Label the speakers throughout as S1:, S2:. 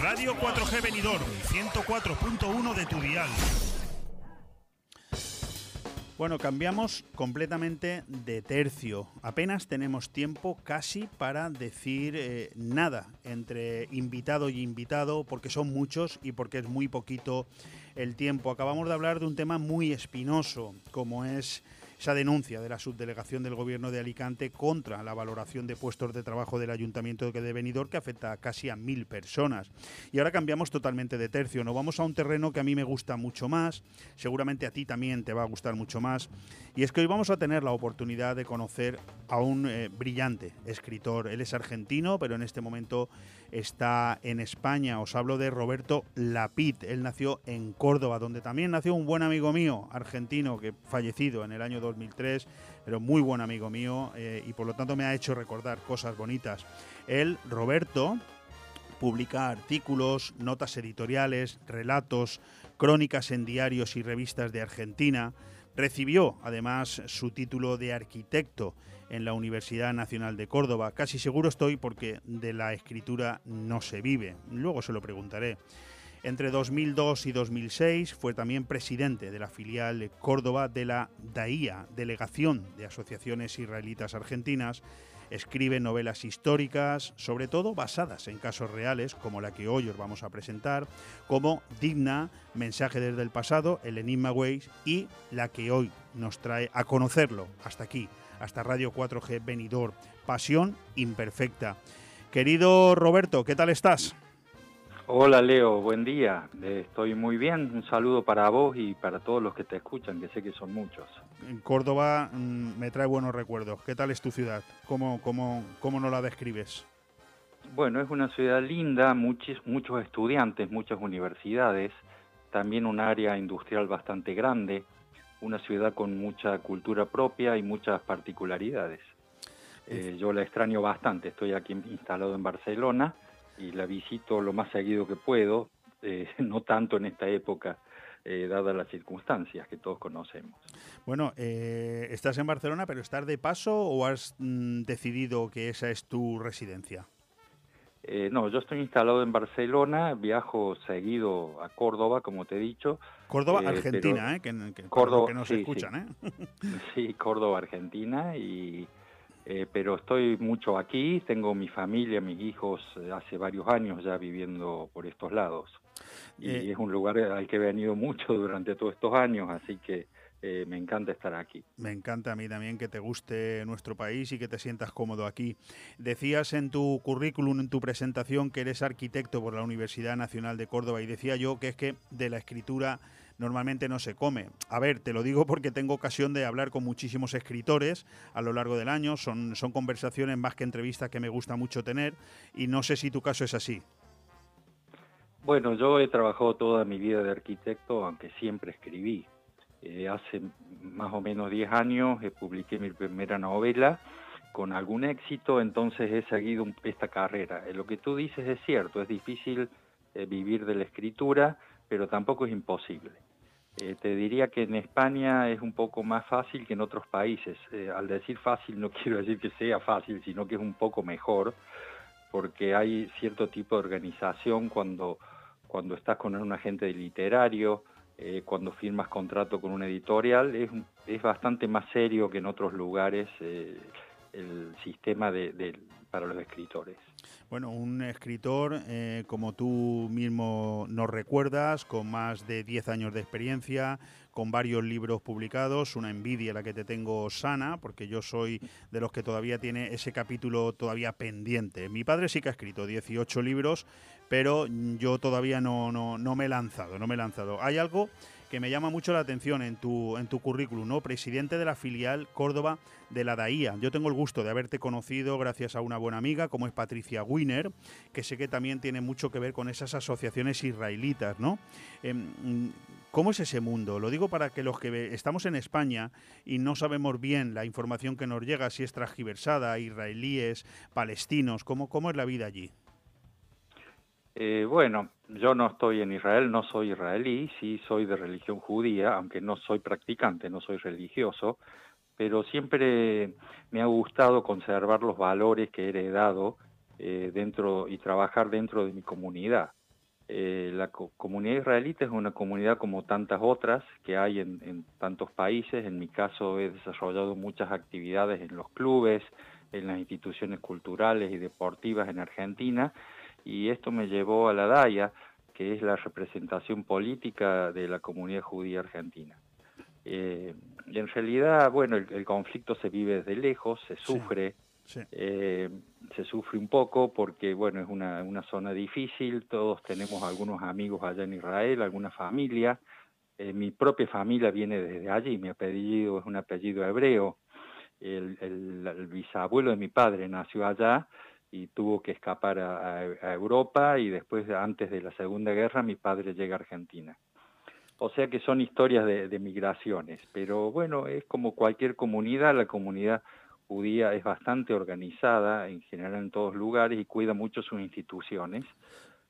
S1: Radio 4G Benidorm, 104.1 de tu dial. Bueno, cambiamos completamente de tercio. Apenas tenemos tiempo casi para decir eh, nada entre invitado y invitado, porque son muchos y porque es muy poquito el tiempo. Acabamos de hablar de un tema muy espinoso, como es esa denuncia de la subdelegación del Gobierno de Alicante contra la valoración de puestos de trabajo del Ayuntamiento de Benidorm que afecta casi a mil personas. Y ahora cambiamos totalmente de tercio, nos vamos a un terreno que a mí me gusta mucho más, seguramente a ti también te va a gustar mucho más, y es que hoy vamos a tener la oportunidad de conocer a un eh, brillante escritor. Él es argentino, pero en este momento está en España. Os hablo de Roberto Lapid. Él nació en Córdoba, donde también nació un buen amigo mío, argentino, que fallecido en el año 2003, pero muy buen amigo mío eh, y por lo tanto me ha hecho recordar cosas bonitas. Él, Roberto, publica artículos, notas editoriales, relatos, crónicas en diarios y revistas de Argentina. Recibió además su título de arquitecto en la Universidad Nacional de Córdoba. Casi seguro estoy porque de la escritura no se vive. Luego se lo preguntaré. Entre 2002 y 2006 fue también presidente de la filial Córdoba de la DAIA, Delegación de Asociaciones Israelitas Argentinas. Escribe novelas históricas, sobre todo basadas en casos reales, como la que hoy os vamos a presentar, como Digna, Mensaje desde el pasado, El Enigma Ways y la que hoy nos trae a conocerlo hasta aquí, hasta Radio 4G Benidorm, Pasión Imperfecta. Querido Roberto, ¿qué tal estás?
S2: Hola Leo, buen día. Estoy muy bien. Un saludo para vos y para todos los que te escuchan, que sé que son muchos.
S1: En Córdoba mm, me trae buenos recuerdos. ¿Qué tal es tu ciudad? ¿Cómo, cómo, cómo nos la describes?
S2: Bueno, es una ciudad linda, muchos, muchos estudiantes, muchas universidades, también un área industrial bastante grande, una ciudad con mucha cultura propia y muchas particularidades. Eh, yo la extraño bastante, estoy aquí instalado en Barcelona y la visito lo más seguido que puedo, eh, no tanto en esta época, eh, dadas las circunstancias que todos conocemos.
S1: Bueno, eh, estás en Barcelona, pero ¿estás de paso o has mm, decidido que esa es tu residencia?
S2: No, yo estoy instalado en Barcelona, viajo seguido a Córdoba, como te he dicho.
S1: Córdoba, Argentina, ¿eh? Que, Córdoba, que nos escuchan, ¿eh?
S2: sí, Córdoba, Argentina, y eh, pero estoy mucho aquí, tengo mi familia, mis hijos eh, hace varios años ya viviendo por estos lados. Y eh, es un lugar al que he venido mucho durante todos estos años, así que me encanta estar aquí.
S1: Me encanta a mí también que te guste nuestro país y que te sientas cómodo aquí. Decías en tu currículum, en tu presentación, que eres arquitecto por la Universidad Nacional de Córdoba y decía yo que es que de la escritura normalmente no se come. A ver, te lo digo porque tengo ocasión de hablar con muchísimos escritores a lo largo del año, son, son conversaciones más que entrevistas que me gusta mucho tener y no sé si tu caso es así.
S2: Bueno, yo he trabajado toda mi vida de arquitecto, aunque siempre escribí. Eh, hace más o menos 10 años eh, publiqué mi primera novela con algún éxito, entonces he seguido esta carrera. Eh, lo que tú dices es cierto, es difícil vivir de la escritura, pero tampoco es imposible. Eh, te diría que en España es un poco más fácil que en otros países. Eh, al decir fácil no quiero decir que sea fácil, sino que es un poco mejor, porque hay cierto tipo de organización cuando, cuando estás con un agente literario, eh, cuando firmas contrato con una editorial, es, es bastante más serio que en otros lugares el sistema de, para los escritores.
S1: Bueno, un escritor, eh, como tú mismo nos recuerdas, con más de 10 años de experiencia, con varios libros publicados, una envidia la que te tengo sana, porque yo soy de los que todavía tiene ese capítulo todavía pendiente. Mi padre sí que ha escrito 18 libros, pero yo todavía no, no, no me he lanzado, no me he lanzado. Hay algo que me llama mucho la atención en tu, en tu currículum, ¿no? Presidente de la filial Córdoba de la DAIA. Yo tengo el gusto de haberte conocido gracias a una buena amiga como es Patricia Wiener, que sé que también tiene mucho que ver con esas asociaciones israelitas, ¿no? Em, ¿Cómo es ese mundo? Lo digo para que los que estamos en España y no sabemos bien la información que nos llega, si es transgiversada, israelíes, palestinos, ¿cómo, cómo es la vida allí?
S2: Eh, bueno, yo no estoy en Israel, no soy israelí, sí soy de religión judía, aunque no soy practicante, no soy religioso, pero siempre me ha gustado conservar los valores que he heredado dentro y trabajar dentro de mi comunidad. la comunidad israelita es una comunidad como tantas otras que hay en, tantos países. En mi caso he desarrollado muchas actividades en los clubes, en las instituciones culturales y deportivas en Argentina y esto me llevó a la DAIA, que es la representación política de la comunidad judía argentina. Eh, y en realidad, bueno, el, conflicto se vive desde lejos, se sufre, eh, se sufre un poco porque, bueno, es una, una zona difícil, todos tenemos algunos amigos allá en Israel, alguna familia, eh, mi propia familia viene desde allí, mi apellido es un apellido hebreo, el, el, bisabuelo de mi padre nació allá y tuvo que escapar a, Europa y después, antes de la Segunda Guerra, mi padre llega a Argentina. O sea que son historias de, migraciones, pero bueno, es como cualquier comunidad, la comunidad judía es bastante organizada en general en todos lugares y cuida mucho sus instituciones.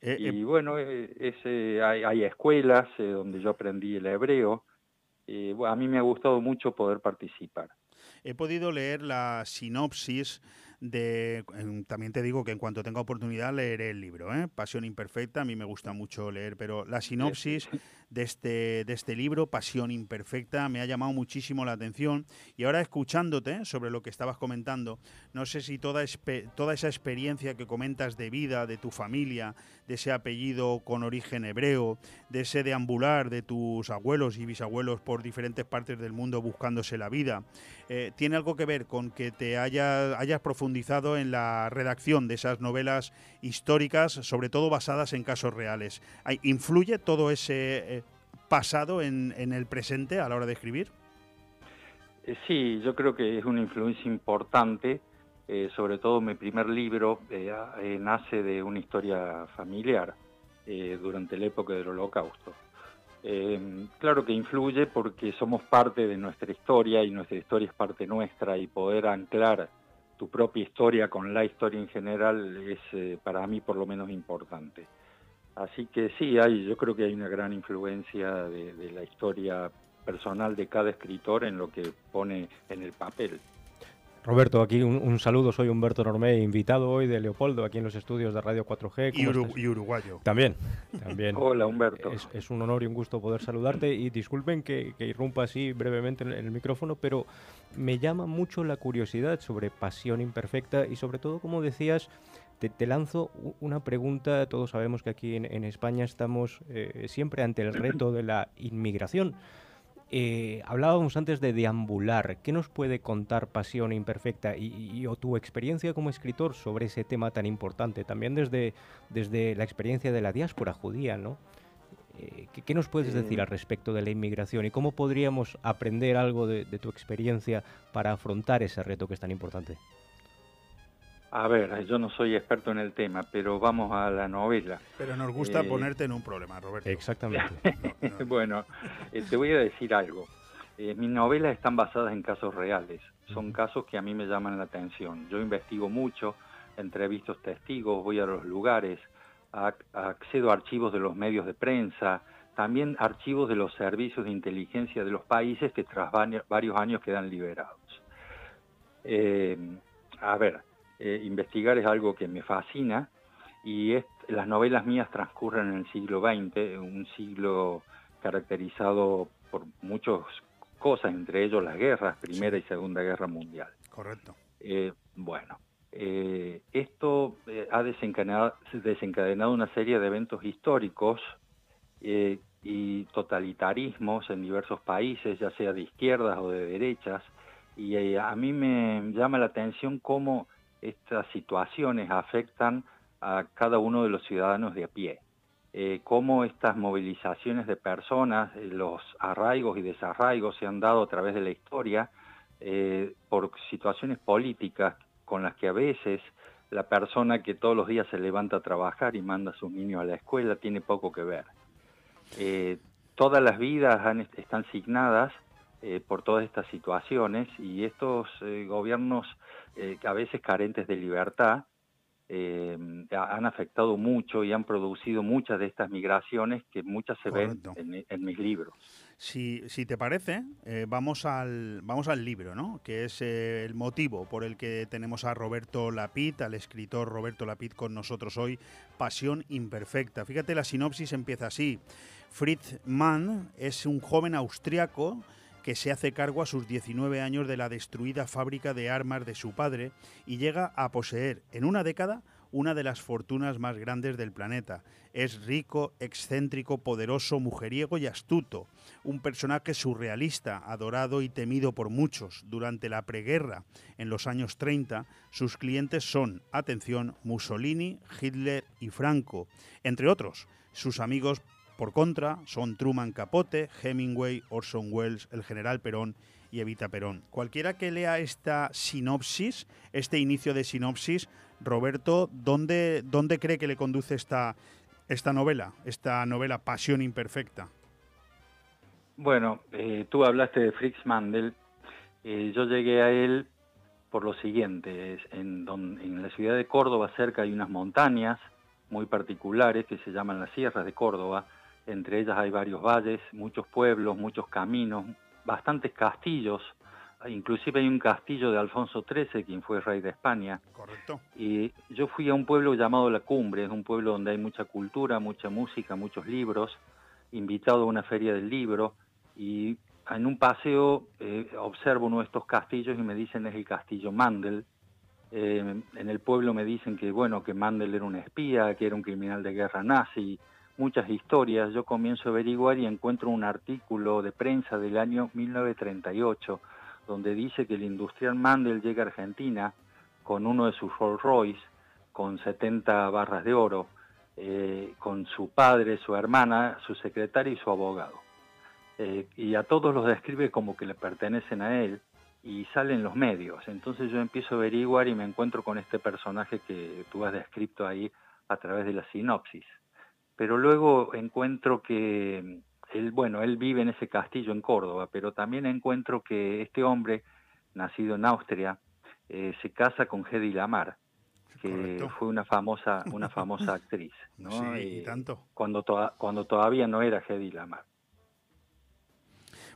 S2: Eh, y eh, bueno, eh, hay, hay, escuelas donde yo aprendí el hebreo. a mí me ha gustado mucho poder participar.
S1: He podido leer la sinopsis de... También te digo que en cuanto tenga oportunidad leeré el libro, ¿eh? Pasión Imperfecta, a mí me gusta mucho leer, pero la sinopsis de este, de este libro, Pasión Imperfecta, me ha llamado muchísimo la atención. Y ahora escuchándote sobre lo que estabas comentando, no sé si toda, toda esa experiencia que comentas de vida, de tu familia, de ese apellido con origen hebreo, de ese deambular de tus abuelos y bisabuelos por diferentes partes del mundo buscándose la vida, eh, ¿tiene algo que ver con que te haya, hayas profundizado en la redacción de esas novelas históricas, sobre todo basadas en casos reales? ¿Influye todo ese pasado en, el presente a la hora de escribir?
S2: Eh, sí, yo creo que es una influencia importante. sobre todo mi primer libro nace de una historia familiar durante la época del Holocausto. Eh, claro que influye porque somos parte de nuestra historia y nuestra historia es parte nuestra y poder anclar tu propia historia con la historia en general es eh, para mí por lo menos importante. Así que sí, hay, yo creo que hay una gran influencia de la historia personal de cada escritor en lo que pone en el papel.
S3: Roberto, aquí un, saludo, soy Humberto Normé, invitado hoy de Leopoldo, aquí en los estudios de Radio 4G.
S1: Y, uruguayo.
S3: También, también.
S2: Hola, Humberto.
S3: Es, un honor y un gusto poder saludarte y disculpen que, irrumpa así brevemente en, el micrófono, pero me llama mucho la curiosidad sobre Pasión Imperfecta y sobre todo, como decías, te, lanzo una pregunta. Todos sabemos que aquí en, España estamos eh, siempre ante el reto de la inmigración. Eh, hablábamos antes de deambular. ¿Qué nos puede contar Pasión Imperfecta y, o tu experiencia como escritor sobre ese tema tan importante? También desde, desde la experiencia de la diáspora judía, ¿no? Eh, ¿qué, nos puedes decir al respecto de la inmigración y cómo podríamos aprender algo de tu experiencia para afrontar ese reto que es tan importante?
S2: A ver, yo no soy experto en el tema, pero vamos a la novela.
S1: Pero nos gusta eh, ponerte en un problema, Roberto.
S3: Exactamente.
S2: bueno, eh, te voy a decir algo. Eh, mis novelas están basadas en casos reales. Son casos que a mí me llaman la atención. Yo investigo mucho, entrevisto testigos, voy a los lugares, accedo a archivos de los medios de prensa, también archivos de los servicios de inteligencia de los países que tras varios años quedan liberados. a ver, eh, investigar es algo que me fascina y las novelas mías transcurren en el siglo XX, un siglo caracterizado por muchas cosas, entre ellos las guerras, Primera y Segunda Guerra Mundial.
S1: Correcto.
S2: Eh, bueno, eh, esto ha desencadenado, desencadenado, una serie de eventos históricos y totalitarismos en diversos países, ya sea de izquierdas o de derechas, y a mí me llama la atención cómo estas situaciones afectan a cada uno de los ciudadanos de a pie. Eh, cómo estas movilizaciones de personas, eh, los arraigos y desarraigos se han dado a través de la historia eh, por situaciones políticas con las que a veces la persona que todos los días se levanta a trabajar y manda a sus niños a la escuela tiene poco que ver. todas las vidas están signadas por todas estas situaciones y estos gobiernos eh, a veces carentes de libertad, eh, han afectado mucho y han producido muchas de estas migraciones que muchas se ven en, mis libros.
S1: Si, si te parece, eh, vamos, al, vamos al libro, ¿no? que es eh, el motivo por el que tenemos a Roberto Lapid, al escritor Roberto Lapid con nosotros hoy, Pasión Imperfecta. Fíjate, la sinopsis empieza así. Fritz Mann es un joven austriaco que se hace cargo a sus 19 años de la destruida fábrica de armas de su padre y llega a poseer en una década una de las fortunas más grandes del planeta. Es rico, excéntrico, poderoso, mujeriego y astuto. Un personaje surrealista, adorado y temido por muchos. Durante la preguerra, en los años 30, sus clientes son, atención, Mussolini, Hitler y Franco, entre otros. Sus amigos por contra, son Truman Capote, Hemingway, Orson Welles, el general Perón y Evita Perón. Cualquiera que lea esta sinopsis, este inicio de sinopsis, Roberto, ¿dónde, dónde cree que le conduce esta, esta novela, esta novela Pasión Imperfecta?
S2: Bueno, eh, tú hablaste de Fritz Mandel. Eh, yo llegué a él por lo siguiente. en, en la ciudad de Córdoba cerca hay unas montañas muy particulares que se llaman las Sierras de Córdoba entre ellas hay varios valles, muchos pueblos, muchos caminos, bastantes castillos, inclusive hay un castillo de Alfonso XIII, quien fue rey de España.
S1: Correcto.
S2: Y yo fui a un pueblo llamado La Cumbre, es un pueblo donde hay mucha cultura, mucha música, muchos libros, invitado a una feria del libro, y en un paseo eh, observo uno de estos castillos y me dicen es el castillo Mandel. Eh, en el pueblo me dicen que bueno que Mandel era un espía, que era un criminal de guerra nazi, muchas historias. Yo comienzo a averiguar y encuentro un artículo de prensa del año 1938 donde dice que el industrial Mandel llega a Argentina con uno de sus Rolls Royce, con 70 barras de oro, eh, con su padre, su hermana, su secretaria y su abogado. Eh, y a todos los describe como que le pertenecen a él y salen los medios. Entonces yo empiezo a averiguar y me encuentro con este personaje que tú has descrito ahí a través de la sinopsis pero luego encuentro que él, bueno, él vive en ese castillo en Córdoba, pero también encuentro que este hombre, nacido en Austria, eh, se casa con Hedy Lamar, que fue una famosa, una famosa actriz, ¿no?
S1: Sí, y tanto.
S2: Cuando, cuando todavía no era Hedy Lamar.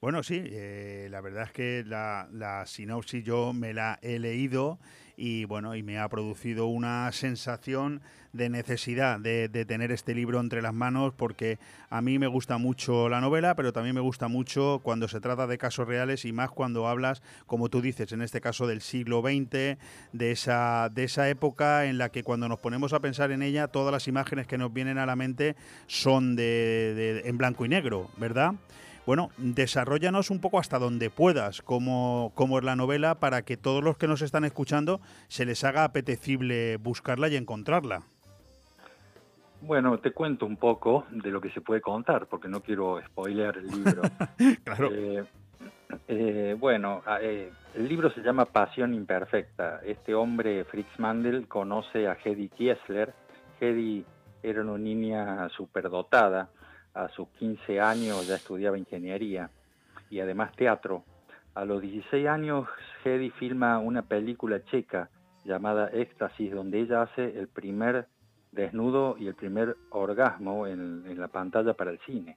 S1: Bueno, sí, eh, la verdad es que la, la sinopsis yo me la he leído y bueno, y me ha producido una sensación de necesidad de, tener este libro entre las manos porque a mí me gusta mucho la novela, pero también me gusta mucho cuando se trata de casos reales y más cuando hablas, como tú dices, en este caso del siglo XX, de esa, de esa época en la que cuando nos ponemos a pensar en ella, todas las imágenes que nos vienen a la mente son de en blanco y negro, ¿verdad? Bueno, desarrollanos un poco hasta donde puedas cómo, es la novela para que todos los que nos están escuchando se les haga apetecible buscarla y encontrarla.
S2: Bueno, te cuento un poco de lo que se puede contar, porque no quiero spoilear el libro.
S1: claro.
S2: Eh, eh, bueno, eh, el libro se llama Pasión Imperfecta. Este hombre, Fritz Mandel, conoce a Hedy Kiesler. Hedy era una niña superdotada a sus 15 años ya estudiaba ingeniería y además teatro. A los 16 años, Hedy filma una película checa llamada Éxtasis, donde ella hace el primer desnudo y el primer orgasmo en, la pantalla para el cine.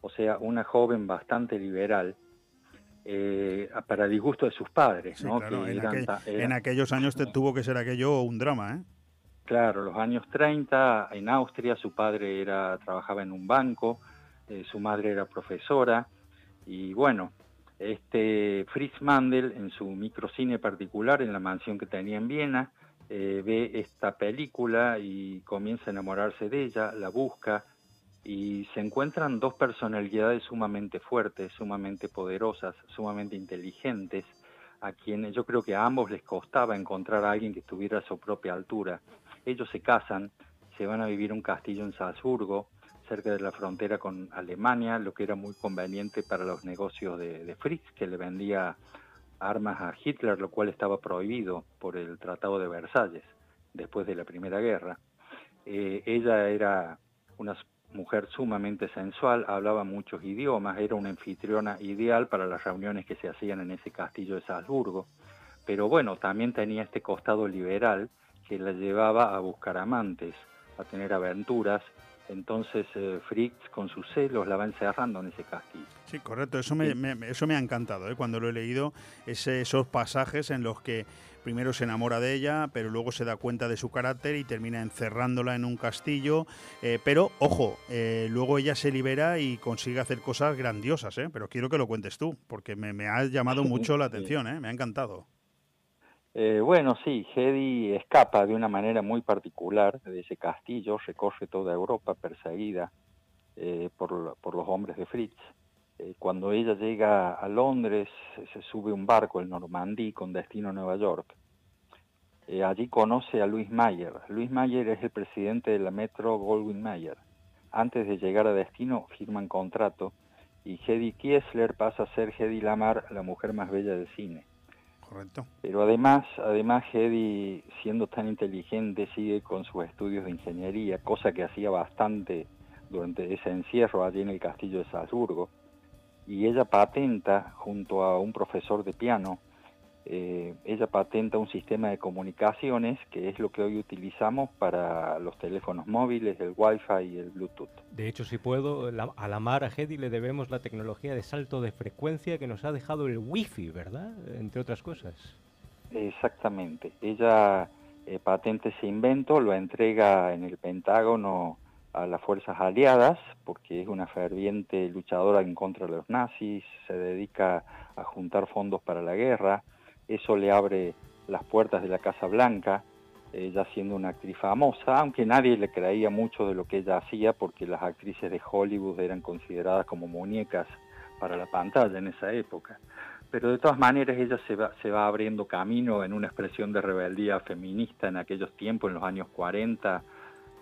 S2: O sea, una joven bastante liberal, eh, para disgusto de sus padres. ¿no?
S1: en, aquellos años te tuvo que ser aquello un drama, ¿eh?
S2: Claro, los años 30 en Austria, su padre era trabajaba en un banco, eh, su madre era profesora y bueno, este Fritz Mandel en su microcine particular en la mansión que tenía en Viena eh, ve esta película y comienza a enamorarse de ella, la busca y se encuentran dos personalidades sumamente fuertes, sumamente poderosas, sumamente inteligentes, a quienes yo creo que a ambos les costaba encontrar a alguien que estuviera a su propia altura ellos se casan, se van a vivir un castillo en Salzburgo, cerca de la frontera con Alemania, lo que era muy conveniente para los negocios de, Fritz, que le vendía armas a Hitler, lo cual estaba prohibido por el Tratado de Versalles después de la Primera Guerra. Eh, ella era una mujer sumamente sensual, hablaba muchos idiomas, era una anfitriona ideal para las reuniones que se hacían en ese castillo de Salzburgo, pero bueno, también tenía este costado liberal que la llevaba a buscar amantes, a tener aventuras. Entonces eh, Fritz con sus celos la va encerrando en ese castillo.
S1: Sí, correcto. Eso me, eso me ha encantado ¿eh? cuando lo he leído, esos pasajes en los que primero se enamora de ella, pero luego se da cuenta de su carácter y termina encerrándola en un castillo. Eh, pero, ojo, eh, luego ella se libera y consigue hacer cosas grandiosas, ¿eh? pero quiero que lo cuentes tú, porque me, me ha llamado mucho la atención, ¿eh? me ha encantado.
S2: Eh, bueno, sí, Hedy escapa de una manera muy particular de ese castillo, recorre toda Europa perseguida por, por los hombres de Fritz. Eh, cuando ella llega a Londres, se sube un barco, el Normandí, con destino a Nueva York. Eh, allí conoce a Luis Mayer. Luis Mayer es el presidente de la Metro Goldwyn Mayer. Antes de llegar a destino, firman contrato y Hedy Kiesler pasa a ser Hedy Lamar, la mujer más bella del cine. Pero además, además Hedy, siendo tan inteligente, sigue con sus estudios de ingeniería, cosa que hacía bastante durante ese encierro allí en el castillo de Salzburgo y ella patenta junto a un profesor de piano, eh, ella patenta un sistema de comunicaciones que es lo que hoy utilizamos para los teléfonos móviles, el Wi-Fi y el Bluetooth.
S3: De hecho, si puedo, a la Mar a Hedy le debemos la tecnología de salto de frecuencia que nos ha dejado el Wi-Fi, ¿verdad? Entre otras cosas.
S2: Exactamente. Ella eh, patenta ese invento, lo entrega en el Pentágono a las fuerzas aliadas, porque es una ferviente luchadora en contra de los nazis, se dedica a juntar fondos para la guerra, eso le abre las puertas de la Casa Blanca, ella siendo una actriz famosa, aunque nadie le creía mucho de lo que ella hacía, porque las actrices de Hollywood eran consideradas como muñecas para la pantalla en esa época. Pero de todas maneras ella se va, se va abriendo camino en una expresión de rebeldía feminista en aquellos tiempos, en los años 40,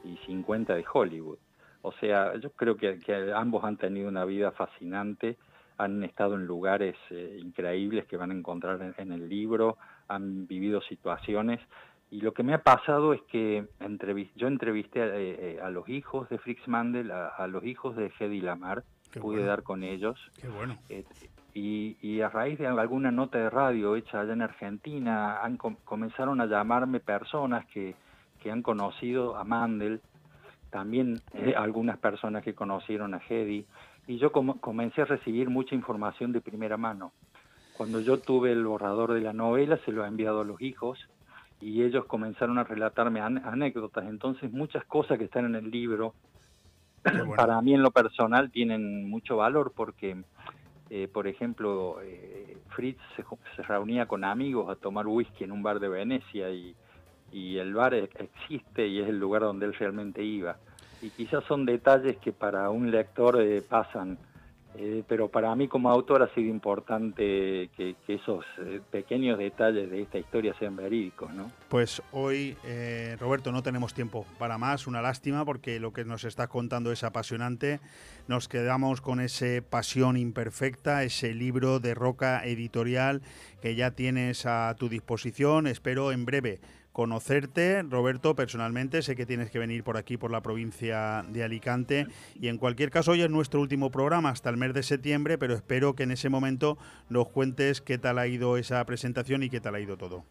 S2: y 50 de Hollywood. O sea, yo creo que, ambos han tenido una vida fascinante, han estado en lugares eh, increíbles que van a encontrar en, el libro, han vivido situaciones. Y lo que me ha pasado es que yo entrevisté a, eh, a, los hijos de Fritz Mandel, a, los hijos de Hedy Lamar, pude dar con ellos.
S1: Qué bueno.
S2: Eh, y, y, a raíz de alguna nota de radio hecha allá en Argentina, han comenzaron a llamarme personas que, que han conocido a Mandel, también eh, algunas personas que conocieron a Hedy, y yo comencé a recibir mucha información de primera mano. Cuando yo tuve el borrador de la novela, se lo he enviado a los hijos y ellos comenzaron a relatarme anécdotas. Entonces, muchas cosas que están en el libro, para mí en lo personal, tienen mucho valor porque, eh, por ejemplo, eh, Fritz se, se, reunía con amigos a tomar whisky en un bar de Venecia y y el bar e-, existe y es el lugar donde él realmente iba. Y quizás son detalles que para un lector eh, pasan, eh, pero para mí como autor ha sido importante que, esos eh, pequeños detalles de esta historia sean verídicos. ¿no?
S1: Pues hoy, Roberto, no tenemos tiempo para más, una lástima porque lo que nos está contando es apasionante. Nos quedamos con ese Pasión Imperfecta, ese libro de Roca Editorial que ya tienes a tu disposición. Espero en breve conocerte, Roberto, personalmente. Sé que tienes que venir por aquí, por la provincia de Alicante. Y en cualquier caso, hoy es nuestro último programa hasta el mes de septiembre, pero espero que en ese momento nos cuentes qué tal ha ido esa presentación y qué tal ha ido todo.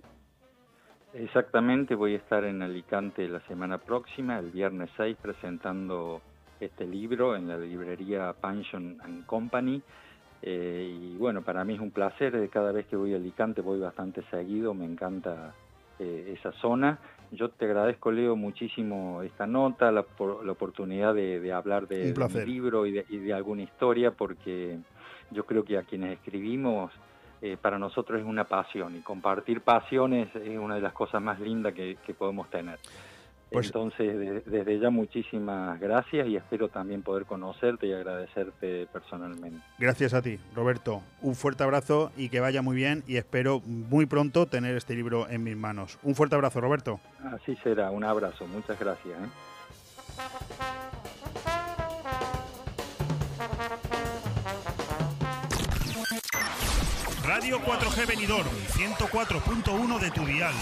S2: Exactamente, voy a estar en Alicante la semana próxima, el viernes 6, presentando este libro en la librería Pension and Company. Eh, y bueno, para mí es un placer, cada vez que voy a Alicante voy bastante seguido, me encanta eh, esa zona. Yo te agradezco, Leo, muchísimo esta nota, la, la oportunidad de, hablar de, mi libro y de, alguna historia, porque yo creo que a quienes escribimos, eh, para nosotros es una pasión y compartir pasiones es una de las cosas más lindas que podemos tener. Pues Entonces, desde ya muchísimas gracias y espero también poder conocerte y agradecerte personalmente.
S1: Gracias a ti, Roberto. Un fuerte abrazo y que vaya muy bien y espero muy pronto tener este libro en mis manos. Un fuerte abrazo, Roberto.
S2: Así será, un abrazo, muchas gracias. ¿eh?
S4: Radio 4G Benidorm, 104.1 de tu dial